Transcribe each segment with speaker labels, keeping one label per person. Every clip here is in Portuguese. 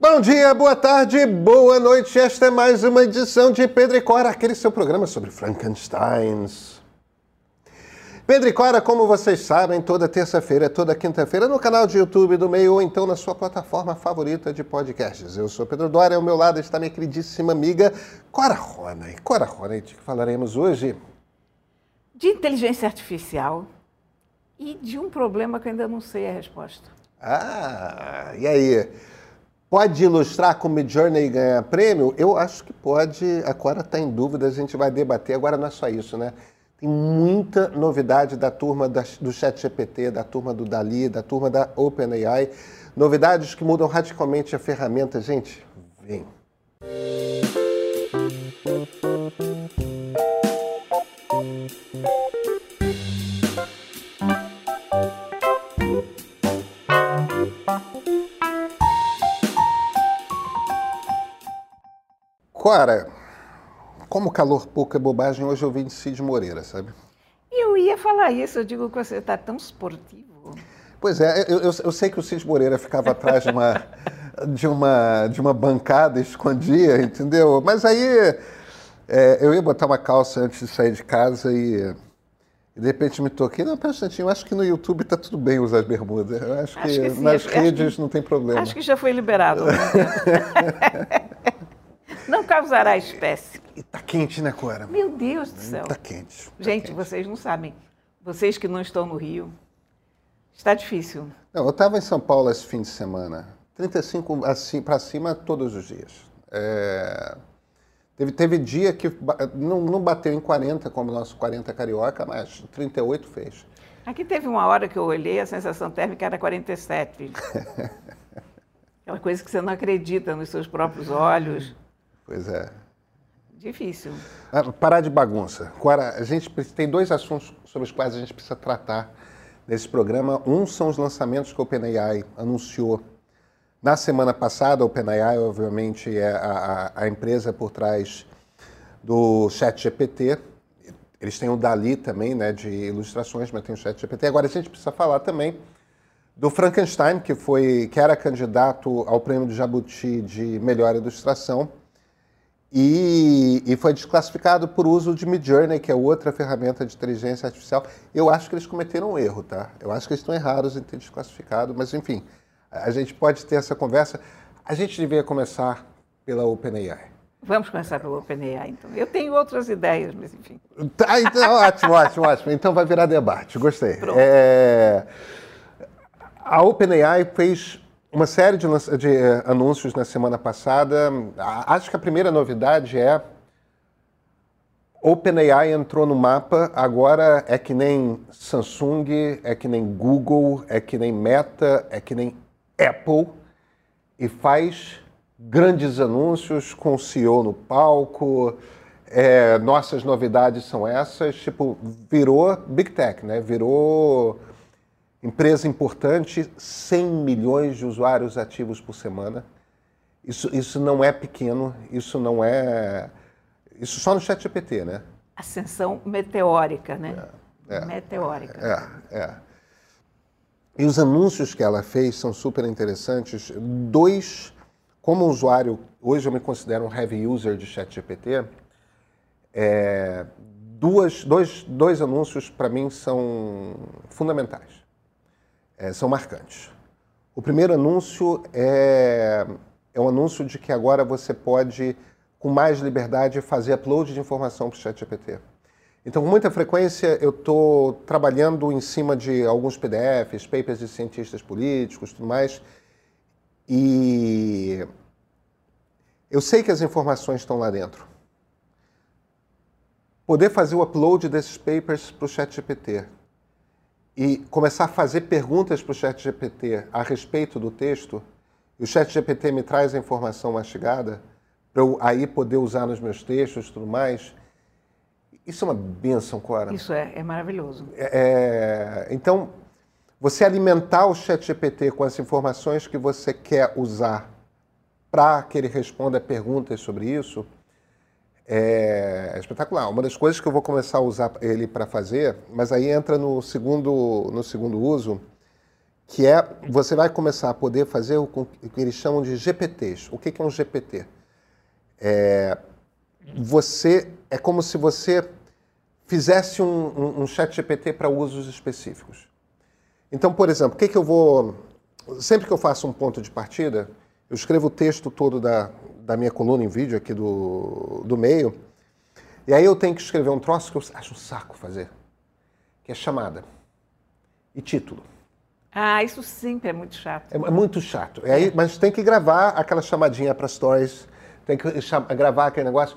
Speaker 1: Bom dia, boa tarde, boa noite. Esta é mais uma edição de Pedro e Cora, aquele seu programa sobre Frankensteins. Pedro e Cora, como vocês sabem, toda terça-feira, toda quinta-feira, no canal de YouTube do Meio ou então na sua plataforma favorita de podcasts. Eu sou Pedro Dória, ao meu lado está minha queridíssima amiga Cora Rona. E Cora Rona, de que falaremos hoje?
Speaker 2: De inteligência artificial e de um problema que eu ainda não sei a resposta.
Speaker 1: Ah, e aí? Pode ilustrar como Midjourney ganha prêmio? Eu acho que pode. A Cora está em dúvida, a gente vai debater. Agora não é só isso, né? Tem muita novidade da turma do ChatGPT, da turma do Dali, da turma da OpenAI. Novidades que mudam radicalmente a ferramenta. Gente, vem. Cora, como calor pouco é bobagem, hoje eu vim de Cid Moreira, sabe?
Speaker 2: Eu ia falar isso, eu digo que você está tão esportivo.
Speaker 1: Pois é, eu, eu, eu, sei que o Cid Moreira ficava atrás de uma, de uma, de uma bancada, escondia, entendeu? Mas aí é, eu ia botar uma calça antes de sair de casa e, e de repente me toquei. Não, pera um eu acho que no YouTube está tudo bem usar bermudas. Eu acho, acho que, que sim, nas redes que, não tem problema.
Speaker 2: Acho que já foi liberado. Não causará espécie.
Speaker 1: E tá quente, né, Cora?
Speaker 2: Meu Deus do céu.
Speaker 1: Tá quente. Tá
Speaker 2: Gente,
Speaker 1: quente.
Speaker 2: vocês não sabem. Vocês que não estão no Rio, está difícil.
Speaker 1: Não, eu estava em São Paulo esse fim de semana. 35 assim, para cima todos os dias. É... Teve, teve dia que não, não bateu em 40, como o nosso 40 carioca, mas 38 fez.
Speaker 2: Aqui teve uma hora que eu olhei, a sensação térmica era 47. Aquela coisa que você não acredita nos seus próprios olhos.
Speaker 1: Pois é.
Speaker 2: Difícil.
Speaker 1: Ah, parar de bagunça. Agora, a gente tem dois assuntos sobre os quais a gente precisa tratar nesse programa. Um são os lançamentos que a OpenAI anunciou na semana passada. A OpenAI, obviamente, é a, a, a empresa por trás do ChatGPT. Eles têm o Dali também, né, de ilustrações, mas tem o ChatGPT. Agora, a gente precisa falar também do Frankenstein, que, foi, que era candidato ao prêmio de Jabuti de melhor ilustração e, e, foi desclassificado por uso de Midjourney, que é outra ferramenta de inteligência artificial. Eu acho que eles cometeram um erro, tá? Eu acho que eles estão errados em ter desclassificado, mas enfim, a gente pode ter essa conversa. A gente devia começar pela OpenAI.
Speaker 2: Vamos começar pela OpenAI, então. Eu tenho outras ideias, mas enfim.
Speaker 1: Tá, então, ótimo, ótimo, ótimo. Então vai virar debate, gostei. É... A OpenAI fez uma série de, de uh, anúncios na semana passada. Acho que a primeira novidade é OpenAI entrou no mapa, agora é que nem Samsung, é que nem Google, é que nem Meta, é que nem Apple e faz grandes anúncios com o CEO no palco. É, nossas novidades são essas, tipo, virou Big Tech, né? Virou Empresa importante, 100 milhões de usuários ativos por semana. Isso, isso não é pequeno, isso não é. Isso só no ChatGPT, né?
Speaker 2: Ascensão meteórica, né? É, é, meteórica.
Speaker 1: É, é. E os anúncios que ela fez são super interessantes. Dois, como usuário, hoje eu me considero um heavy user de ChatGPT, é, duas, dois, dois anúncios para mim são fundamentais é, são marcantes. O primeiro anúncio é, é um anúncio de que agora você pode, com mais liberdade, fazer upload de informação para o ChatGPT. Então, com muita frequência, eu estou trabalhando em cima de alguns PDFs, papers de cientistas políticos, tudo mais, e eu sei que as informações estão lá dentro. Poder fazer o upload desses papers para o ChatGPT e começar a fazer perguntas para o chat GPT a respeito do texto, e o chat GPT me traz a informação mastigada, para eu aí poder usar nos meus textos e tudo mais, isso é uma benção, Cora.
Speaker 2: Isso é, é maravilhoso.
Speaker 1: É, é então, você alimentar o chat GPT com as informações que você quer usar para que ele responda perguntas sobre isso, é, é espetacular. Uma das coisas que eu vou começar a usar ele para fazer, mas aí entra no segundo, no segundo uso, que é você vai começar a poder fazer o que eles chamam de GPTs. O que é um GPT? É, você é como se você fizesse um, um, um chat GPT para usos específicos. Então, por exemplo, o que, que eu vou. Sempre que eu faço um ponto de partida, eu escrevo o texto todo da, da minha coluna em vídeo aqui do, do meio, e aí eu tenho que escrever um troço que eu acho um saco fazer, que é chamada e título.
Speaker 2: Ah, isso sempre é muito chato.
Speaker 1: É, é muito chato. É. Aí, mas tem que gravar aquela chamadinha para stories, tem que gravar aquele negócio.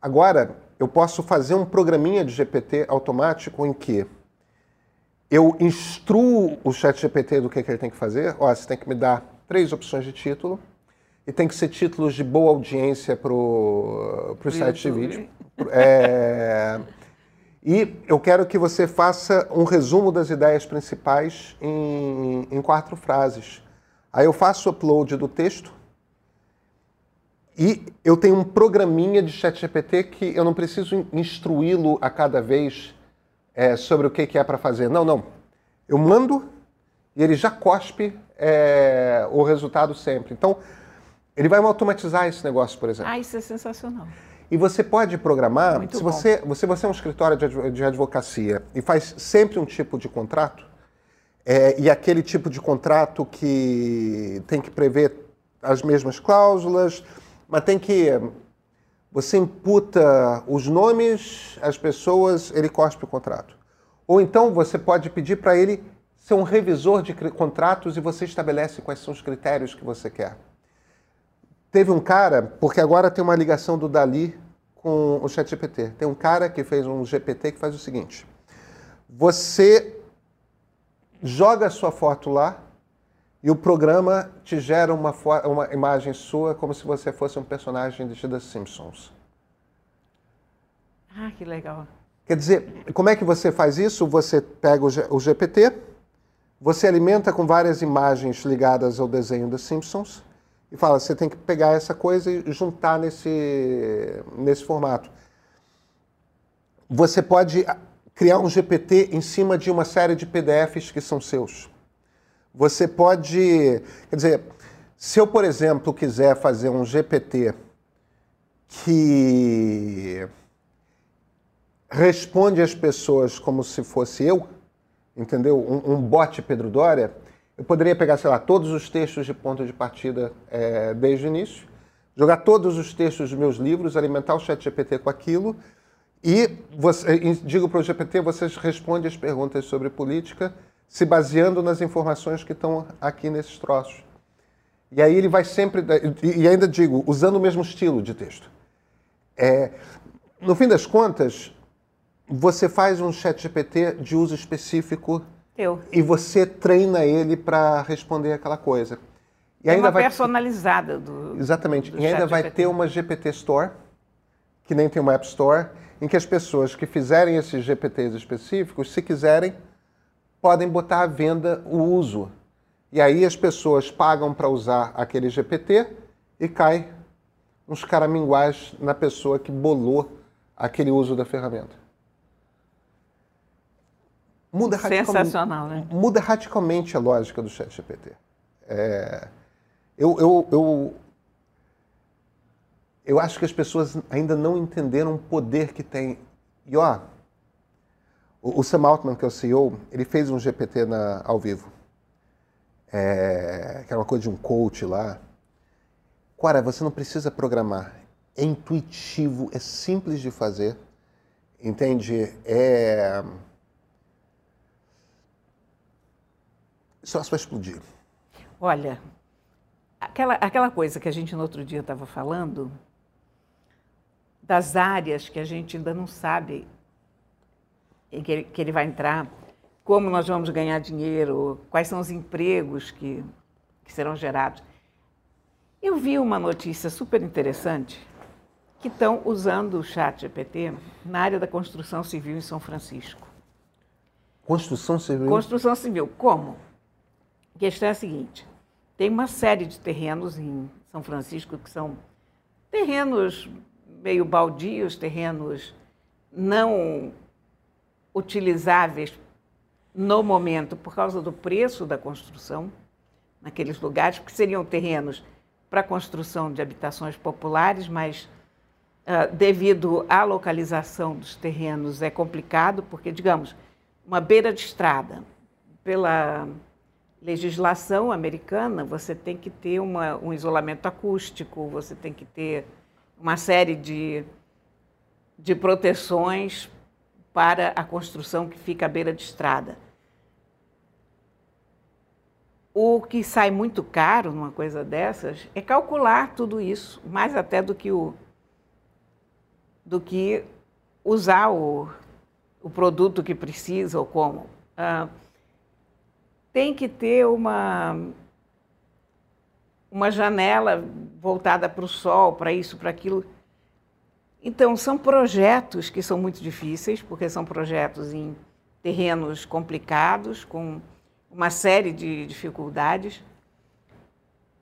Speaker 1: Agora, eu posso fazer um programinha de GPT automático em que eu instruo o chat GPT do que, que ele tem que fazer. Ó, você tem que me dar três opções de título e tem que ser títulos de boa audiência para o site de vídeo. É, e eu quero que você faça um resumo das ideias principais em, em quatro frases. Aí eu faço o upload do texto e eu tenho um programinha de chat GPT que eu não preciso instruí-lo a cada vez é, sobre o que, que é para fazer. Não, não. Eu mando e ele já cospe é, o resultado sempre. Então, ele vai automatizar esse negócio, por exemplo.
Speaker 2: Ah, isso é sensacional.
Speaker 1: E você pode programar, Muito se você, você, você é um escritório de advocacia e faz sempre um tipo de contrato, é, e aquele tipo de contrato que tem que prever as mesmas cláusulas, mas tem que. Você imputa os nomes, as pessoas, ele cospe o contrato. Ou então você pode pedir para ele ser um revisor de contratos e você estabelece quais são os critérios que você quer. Teve um cara, porque agora tem uma ligação do Dali com o ChatGPT. Tem um cara que fez um GPT que faz o seguinte: você joga a sua foto lá e o programa te gera uma, uma imagem sua como se você fosse um personagem de The Simpsons.
Speaker 2: Ah, que legal.
Speaker 1: Quer dizer, como é que você faz isso? Você pega o GPT, você alimenta com várias imagens ligadas ao desenho dos Simpsons e fala, você tem que pegar essa coisa e juntar nesse, nesse formato. Você pode criar um GPT em cima de uma série de PDFs que são seus. Você pode, quer dizer, se eu, por exemplo, quiser fazer um GPT que responde às pessoas como se fosse eu, entendeu? Um, um bot Pedro Dória, eu poderia pegar, sei lá, todos os textos de ponto de partida é, desde o início, jogar todos os textos dos meus livros, alimentar o chat GPT com aquilo e, você, digo para o GPT, vocês respondem as perguntas sobre política se baseando nas informações que estão aqui nesses troços. E aí ele vai sempre, e ainda digo, usando o mesmo estilo de texto. É, no fim das contas, você faz um chat GPT de uso específico
Speaker 2: eu.
Speaker 1: E você treina ele para responder aquela coisa.
Speaker 2: E ainda uma vai personalizada do.
Speaker 1: Exatamente. Do e ainda vai GPT. ter uma GPT Store, que nem tem uma App Store, em que as pessoas que fizerem esses GPTs específicos, se quiserem, podem botar à venda o uso. E aí as pessoas pagam para usar aquele GPT e cai uns caraminguais na pessoa que bolou aquele uso da ferramenta
Speaker 2: muda Sensacional, né?
Speaker 1: Muda radicalmente a lógica do chat GPT. É, eu, eu, eu, eu acho que as pessoas ainda não entenderam o poder que tem. E ó, o, o Sam Altman, que é o CEO, ele fez um GPT na, ao vivo. É, que era uma coisa de um coach lá. Cara, você não precisa programar. É intuitivo, é simples de fazer. Entende? É Só vai explodir.
Speaker 2: Olha, aquela, aquela coisa que a gente no outro dia estava falando, das áreas que a gente ainda não sabe em que ele, que ele vai entrar, como nós vamos ganhar dinheiro, quais são os empregos que, que serão gerados. Eu vi uma notícia super interessante que estão usando o chat GPT na área da construção civil em São Francisco.
Speaker 1: Construção civil?
Speaker 2: Construção civil. Como? A questão é a seguinte: tem uma série de terrenos em São Francisco que são terrenos meio baldios, terrenos não utilizáveis no momento por causa do preço da construção naqueles lugares, porque seriam terrenos para construção de habitações populares, mas uh, devido à localização dos terrenos é complicado, porque, digamos, uma beira de estrada, pela legislação americana, você tem que ter uma, um isolamento acústico, você tem que ter uma série de, de proteções para a construção que fica à beira de estrada. O que sai muito caro numa coisa dessas é calcular tudo isso, mais até do que o do que usar o, o produto que precisa ou como. Ah, tem que ter uma uma janela voltada para o sol, para isso, para aquilo. Então, são projetos que são muito difíceis, porque são projetos em terrenos complicados, com uma série de dificuldades.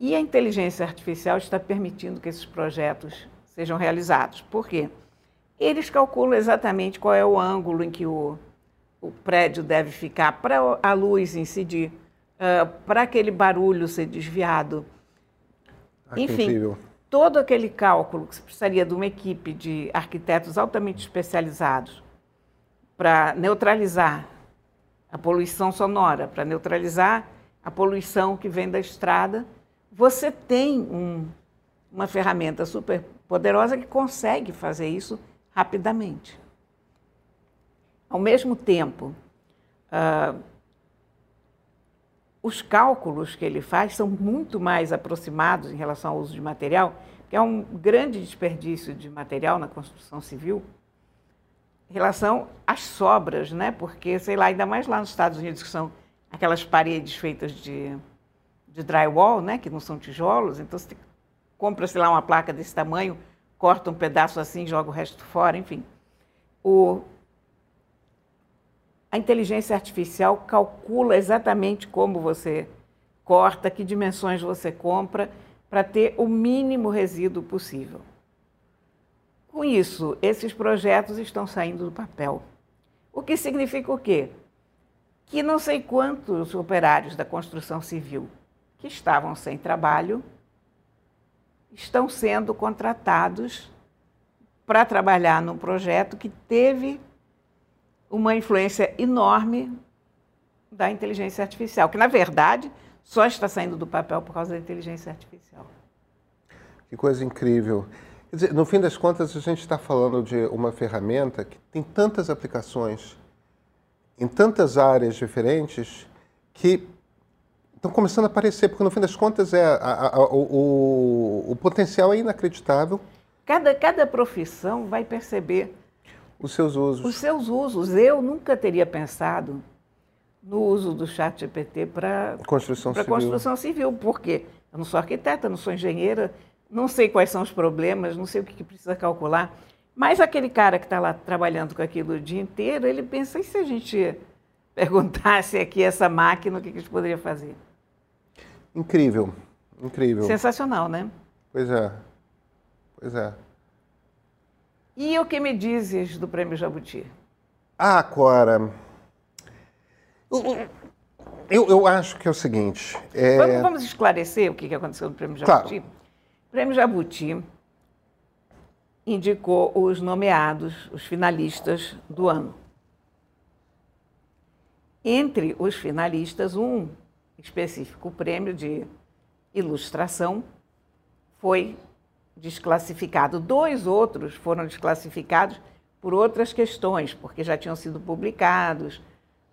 Speaker 2: E a inteligência artificial está permitindo que esses projetos sejam realizados. Por quê? Eles calculam exatamente qual é o ângulo em que o, o prédio deve ficar para a luz incidir, uh, para aquele barulho ser desviado. Ah, Enfim, todo aquele cálculo que se precisaria de uma equipe de arquitetos altamente especializados para neutralizar a poluição sonora, para neutralizar a poluição que vem da estrada, você tem um, uma ferramenta super poderosa que consegue fazer isso rapidamente. Ao mesmo tempo, uh, os cálculos que ele faz são muito mais aproximados em relação ao uso de material, que é um grande desperdício de material na construção civil em relação às sobras, né? Porque, sei lá, ainda mais lá nos Estados Unidos, que são aquelas paredes feitas de, de drywall, né? Que não são tijolos, então você compra, sei lá, uma placa desse tamanho, corta um pedaço assim, joga o resto fora, enfim. O, a inteligência artificial calcula exatamente como você corta, que dimensões você compra, para ter o mínimo resíduo possível. Com isso, esses projetos estão saindo do papel. O que significa o quê? Que não sei quantos operários da construção civil que estavam sem trabalho estão sendo contratados para trabalhar num projeto que teve uma influência enorme da inteligência artificial, que na verdade só está saindo do papel por causa da inteligência artificial.
Speaker 1: Que coisa incrível. Dizer, no fim das contas, a gente está falando de uma ferramenta que tem tantas aplicações em tantas áreas diferentes que estão começando a aparecer, porque no fim das contas é a, a, o, o, potencial é inacreditável.
Speaker 2: Cada, cada profissão vai perceber
Speaker 1: os seus usos.
Speaker 2: Os seus usos. Eu nunca teria pensado no uso do chat GPT para
Speaker 1: construção,
Speaker 2: construção civil, porque eu não sou arquiteta, não sou engenheira, não sei quais são os problemas, não sei o que, que precisa calcular. Mas aquele cara que está lá trabalhando com aquilo o dia inteiro, ele pensa, e se a gente perguntasse aqui essa máquina, o que, que a gente poderia fazer?
Speaker 1: Incrível, incrível.
Speaker 2: Sensacional, né?
Speaker 1: Pois é, pois é.
Speaker 2: E o que me dizes do Prêmio Jabuti?
Speaker 1: Ah, Cora, eu, eu acho que é o seguinte... É...
Speaker 2: Vamos, vamos, esclarecer o que aconteceu no Prêmio Jabuti? Claro. Prêmio Jabuti indicou os nomeados, os finalistas do ano. Entre os finalistas, um específico prêmio de ilustração foi desclassificado. Dois outros foram desclassificados por outras questões, porque já tinham sido publicados,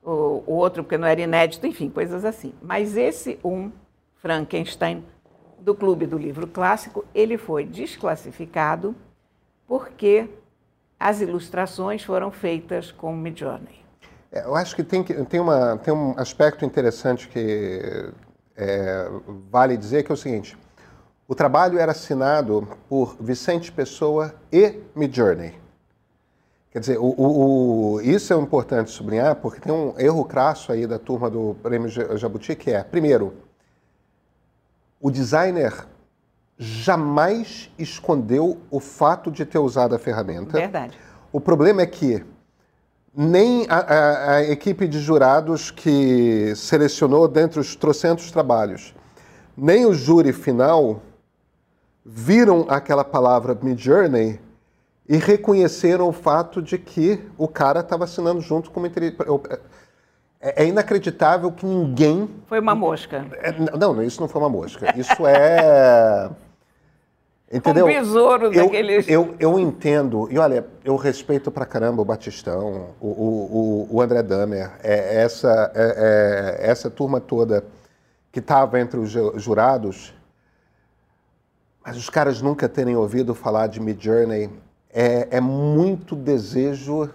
Speaker 2: o, outro porque não era inédito, enfim, coisas assim. Mas esse um, Frankenstein, do Clube do Livro Clássico, ele foi desclassificado porque as ilustrações foram feitas com Midjourney.
Speaker 1: É, eu acho que tem, tem, uma, tem um aspecto interessante que é, vale dizer, que é o seguinte. O trabalho era assinado por Vicente Pessoa e Midjourney. Quer dizer, o, o, o, isso é importante sublinhar, porque tem um erro crasso aí da turma do Prêmio Jabuti, que é, primeiro, o designer jamais escondeu o fato de ter usado a ferramenta.
Speaker 2: Verdade.
Speaker 1: O problema é que nem a, a, a, equipe de jurados que selecionou dentre os trocentos trabalhos, nem o júri final viram aquela palavra Midjourney e reconheceram o fato de que o cara estava assinando junto com uma é, é inacreditável que ninguém.
Speaker 2: Foi uma mosca.
Speaker 1: É, não, isso não foi uma mosca. Isso é. Entendeu?
Speaker 2: Um besouro
Speaker 1: eu, daqueles. Eu, eu entendo, e olha, eu respeito pra caramba o Batistão, o, o, o André Damer, é, essa, é, é, essa turma toda que estava entre os jurados, mas os caras nunca terem ouvido falar de Mid Journey é, é muito desejo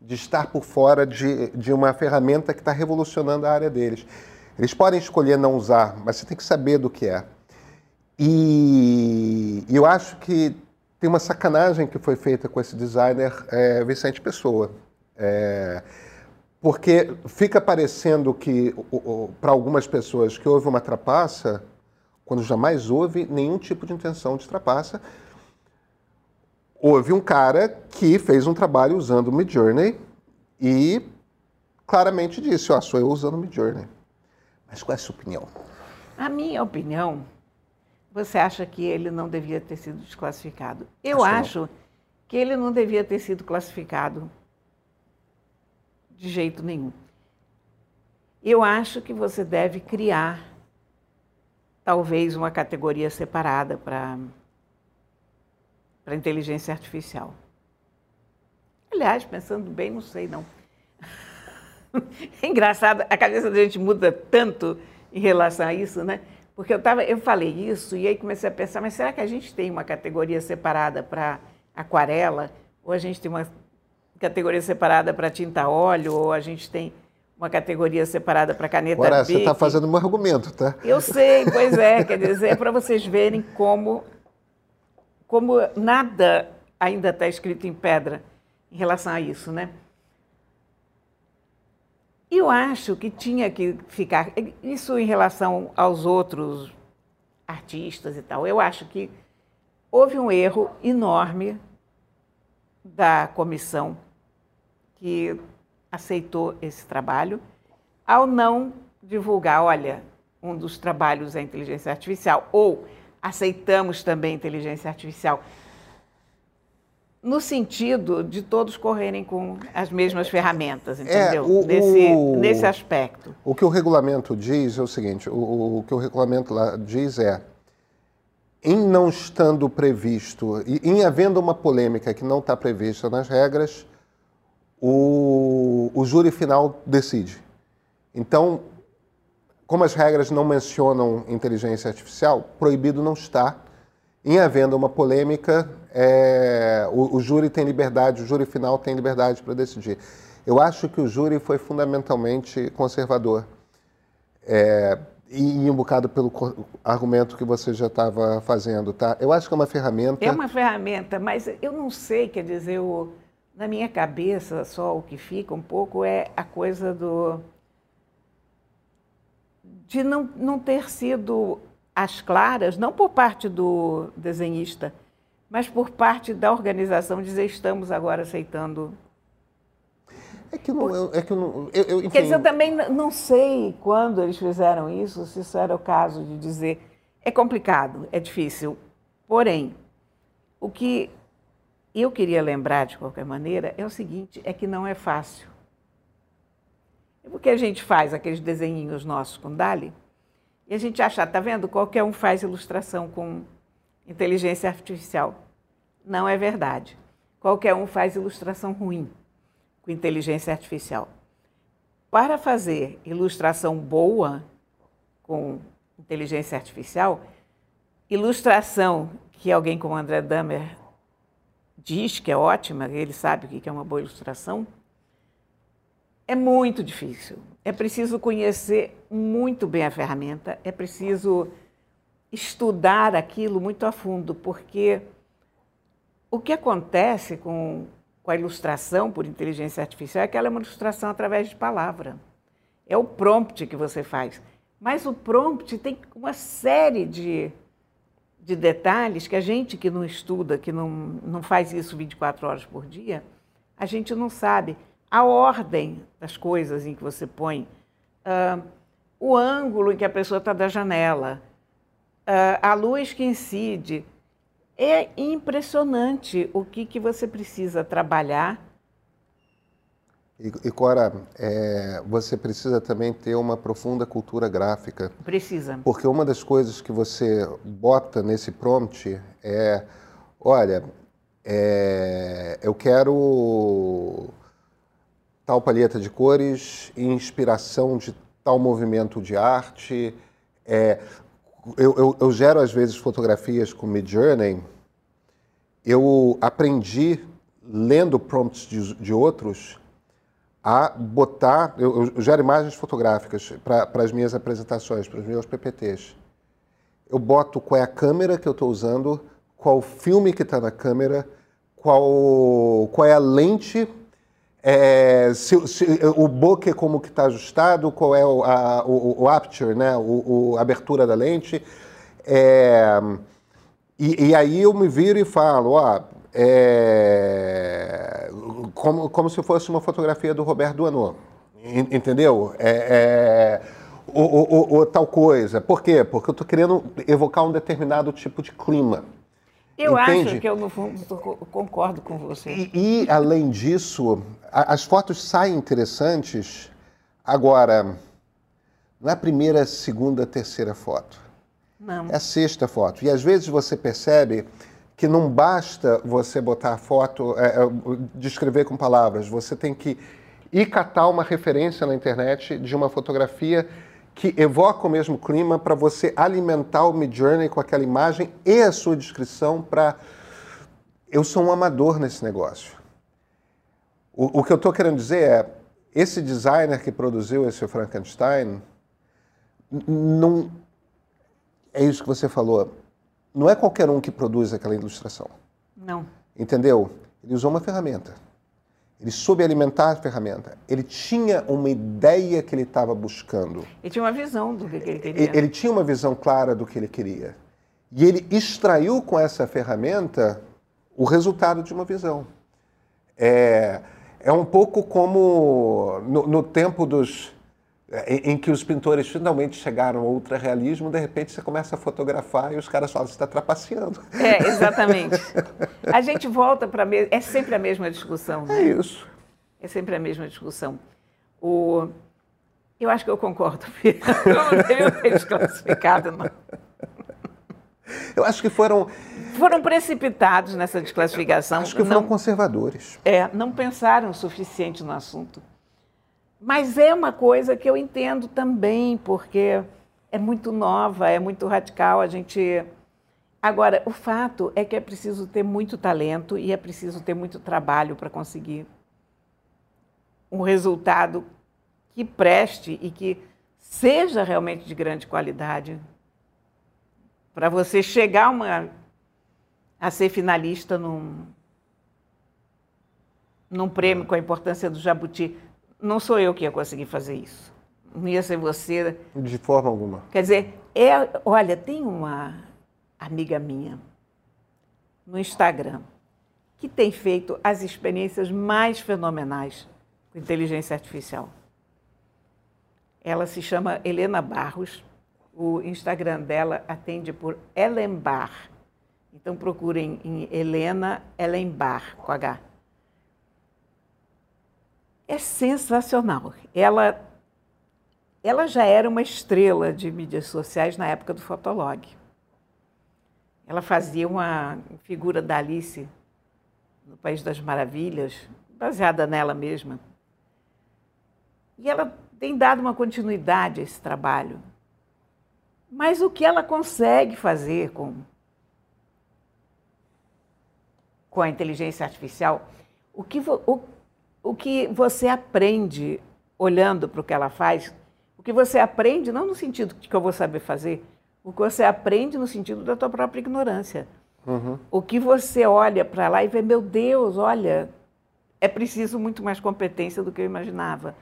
Speaker 1: de estar por fora de, de uma ferramenta que está revolucionando a área deles. Eles podem escolher não usar, mas você tem que saber do que é. E eu acho que tem uma sacanagem que foi feita com esse designer é, Vicente Pessoa. É, porque fica parecendo que, para algumas pessoas, que houve uma trapaça, quando jamais houve nenhum tipo de intenção de trapaça. Houve um cara que fez um trabalho usando o Midjourney e claramente disse, ó, oh, sou eu usando o Midjourney. Mas qual é a sua opinião?
Speaker 2: A minha opinião você acha que ele não devia ter sido desclassificado? Eu acho, acho que ele não devia ter sido classificado de jeito nenhum. Eu acho que você deve criar talvez uma categoria separada para para inteligência artificial. Aliás, pensando bem, não sei não. É engraçado, a cabeça da gente muda tanto em relação a isso, né? Porque eu, tava, eu falei isso e aí comecei a pensar, mas será que a gente tem uma categoria separada para aquarela? Ou a gente tem uma categoria separada para tinta óleo? Ou a gente tem uma categoria separada para caneta
Speaker 1: Agora, você está fazendo um argumento, tá?
Speaker 2: Eu sei, pois é. quer dizer, é para vocês verem como, como nada ainda está escrito em pedra em relação a isso, né? Eu acho que tinha que ficar. Isso em relação aos outros artistas e tal. Eu acho que houve um erro enorme da comissão que aceitou esse trabalho ao não divulgar, olha, um dos trabalhos é inteligência artificial, ou aceitamos também inteligência artificial no sentido de todos correrem com as mesmas ferramentas, é, entendeu? É, o, nesse, o, nesse aspecto.
Speaker 1: O que o regulamento diz é o seguinte: o, o, que o regulamento lá diz é, em não estando previsto, e em havendo uma polêmica que não está prevista nas regras, o, o júri final decide. Então, como as regras não mencionam inteligência artificial, proibido não está. Em havendo uma polêmica, é, o, o, júri tem liberdade, o júri final tem liberdade para decidir. Eu acho que o júri foi fundamentalmente conservador. É, e, um bocado pelo argumento que você já estava fazendo, tá? Eu acho que é uma ferramenta.
Speaker 2: É uma ferramenta, mas eu não sei, quer dizer, eu, na minha cabeça só o que fica um pouco é a coisa do. de não, não ter sido às claras, não por parte do desenhista, mas por parte da organização dizer estamos agora aceitando.
Speaker 1: É que, não, é que eu não. Eu, eu, enfim...
Speaker 2: Quer dizer, eu também não sei quando eles fizeram isso, se isso era o caso de dizer. É complicado, é difícil. Porém, o que eu queria lembrar de qualquer maneira é o seguinte: é que não é fácil. Porque a gente faz aqueles desenhinhos nossos com Dali e a gente acha, tá vendo? Qualquer um faz ilustração com inteligência artificial. Não é verdade. Qualquer um faz ilustração ruim com inteligência artificial. Para fazer ilustração boa com inteligência artificial, ilustração que alguém como André Damer diz que é ótima, ele sabe o que é uma boa ilustração, é muito difícil. É preciso conhecer muito bem a ferramenta, é preciso estudar aquilo muito a fundo, porque o que acontece com, com a ilustração por inteligência artificial é que ela é uma ilustração através de palavra. É o prompt que você faz. Mas o prompt tem uma série de, de detalhes que a gente que não estuda, que não, não faz isso 24 horas por dia, a gente não sabe. a ordem das coisas em que você põe, uh, o ângulo em que a pessoa está da janela, uh, a luz que incide. É impressionante o que, que você precisa trabalhar.
Speaker 1: E, e Cora, é, você precisa também ter uma profunda cultura gráfica.
Speaker 2: Precisa.
Speaker 1: Porque uma das coisas que você bota nesse prompt é, olha, é, eu quero tal palheta de cores, inspiração de tal movimento de arte. É, eu, eu, eu, gero às vezes fotografias com Midjourney. Eu aprendi lendo prompts de, de outros a botar. Eu, eu gero imagens fotográficas para as minhas apresentações, para os meus PPTs. Eu boto qual é a câmera que eu estou usando, qual filme que está na câmera, qual, qual é a lente é, se, se, o bokeh como que está ajustado, qual é o, a, o, o aperture, né? O, o, abertura da lente. É, e, e, aí eu me viro e falo, ó, é, como, como se fosse uma fotografia do Roberto Duanot, entendeu? É, é, o, o, o, tal coisa. Por quê? Porque eu estou querendo evocar um determinado tipo de clima.
Speaker 2: Eu Entende? acho que eu, no fundo, concordo com você.
Speaker 1: E, e além disso, as fotos saem interessantes. Agora, não é a primeira, segunda, terceira foto.
Speaker 2: Não.
Speaker 1: É a sexta foto. E às vezes você percebe que não basta você botar foto, é, é, descrever com palavras. Você tem que ir catar uma referência na internet de uma fotografia que evoca o mesmo clima para você alimentar o Midjourney com aquela imagem e a sua descrição para... Eu sou um amador nesse negócio. O, o que eu estou querendo dizer é, esse designer que produziu esse Frankenstein, não... É isso que você falou. Não é qualquer um que produz aquela ilustração.
Speaker 2: Não.
Speaker 1: Entendeu? Ele usou uma ferramenta. Ele soube alimentar a ferramenta. Ele tinha uma ideia que ele estava buscando.
Speaker 2: Ele tinha uma visão do que ele queria.
Speaker 1: Ele, ele tinha uma visão clara do que ele queria. E ele extraiu com essa ferramenta o resultado de uma visão. É, é um pouco como no, no tempo dos em, em, que os pintores finalmente chegaram ao ultrarrealismo, de repente você começa a fotografar e os caras falam, você está trapaceando.
Speaker 2: É, exatamente. A gente volta para... É sempre a mesma discussão, né?
Speaker 1: É isso.
Speaker 2: É sempre a mesma discussão. O... Eu acho que eu concordo, Eu não ter desclassificado, não.
Speaker 1: Eu acho que foram...
Speaker 2: Foram precipitados nessa desclassificação.
Speaker 1: Acho que foram não, conservadores.
Speaker 2: É, não pensaram o suficiente no assunto. Mas é uma coisa que eu entendo também, porque é muito nova, é muito radical. A gente. Agora, o fato é que é preciso ter muito talento e é preciso ter muito trabalho para conseguir um resultado que preste e que seja realmente de grande qualidade. Para você chegar uma, a ser finalista num, num prêmio com a importância do Jabuti não sou eu que ia conseguir fazer isso. Não ia ser você.
Speaker 1: De forma alguma.
Speaker 2: Quer dizer, é, olha, tem uma amiga minha no Instagram que tem feito as experiências mais fenomenais com inteligência artificial. Ela se chama Helena Barros. O Instagram dela atende por Elenbar. Então procurem em Helena Elenbar, com H é sensacional. Ela, ela já era uma estrela de mídias sociais na época do Fotolog. Ela fazia uma figura da Alice no País das Maravilhas, baseada nela mesma. E ela tem dado uma continuidade a esse trabalho. Mas o que ela consegue fazer com, com a inteligência artificial, o que, o, o que você aprende olhando para o que ela faz, o que você aprende não no sentido de que eu vou saber fazer, o que você aprende no sentido da tua própria ignorância. Uhum. O que você olha para lá e vê, meu Deus, olha, é preciso muito mais competência do que eu imaginava.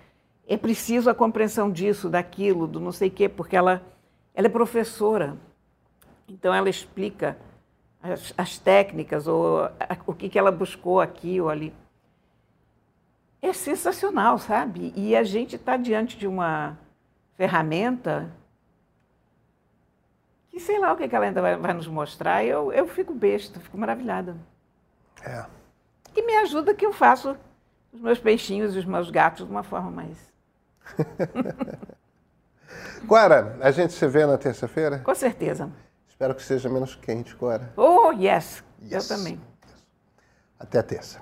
Speaker 2: É preciso a compreensão disso, daquilo, do não sei o quê, porque ela, ela é professora. Então ela explica as, as técnicas ou a, o que, que ela buscou aqui ou ali. É sensacional, sabe? E a gente está diante de uma ferramenta que sei lá o que ela ainda vai, vai nos mostrar. Eu, eu fico besta, fico maravilhada.
Speaker 1: É.
Speaker 2: E me ajuda que eu faço os meus peixinhos e os meus gatos de uma forma mais.
Speaker 1: Cora, a gente se vê na terça-feira?
Speaker 2: Com certeza.
Speaker 1: Espero que seja menos quente, Cora.
Speaker 2: Oh, yes.
Speaker 1: Yes.
Speaker 2: Eu também.
Speaker 1: Até a terça.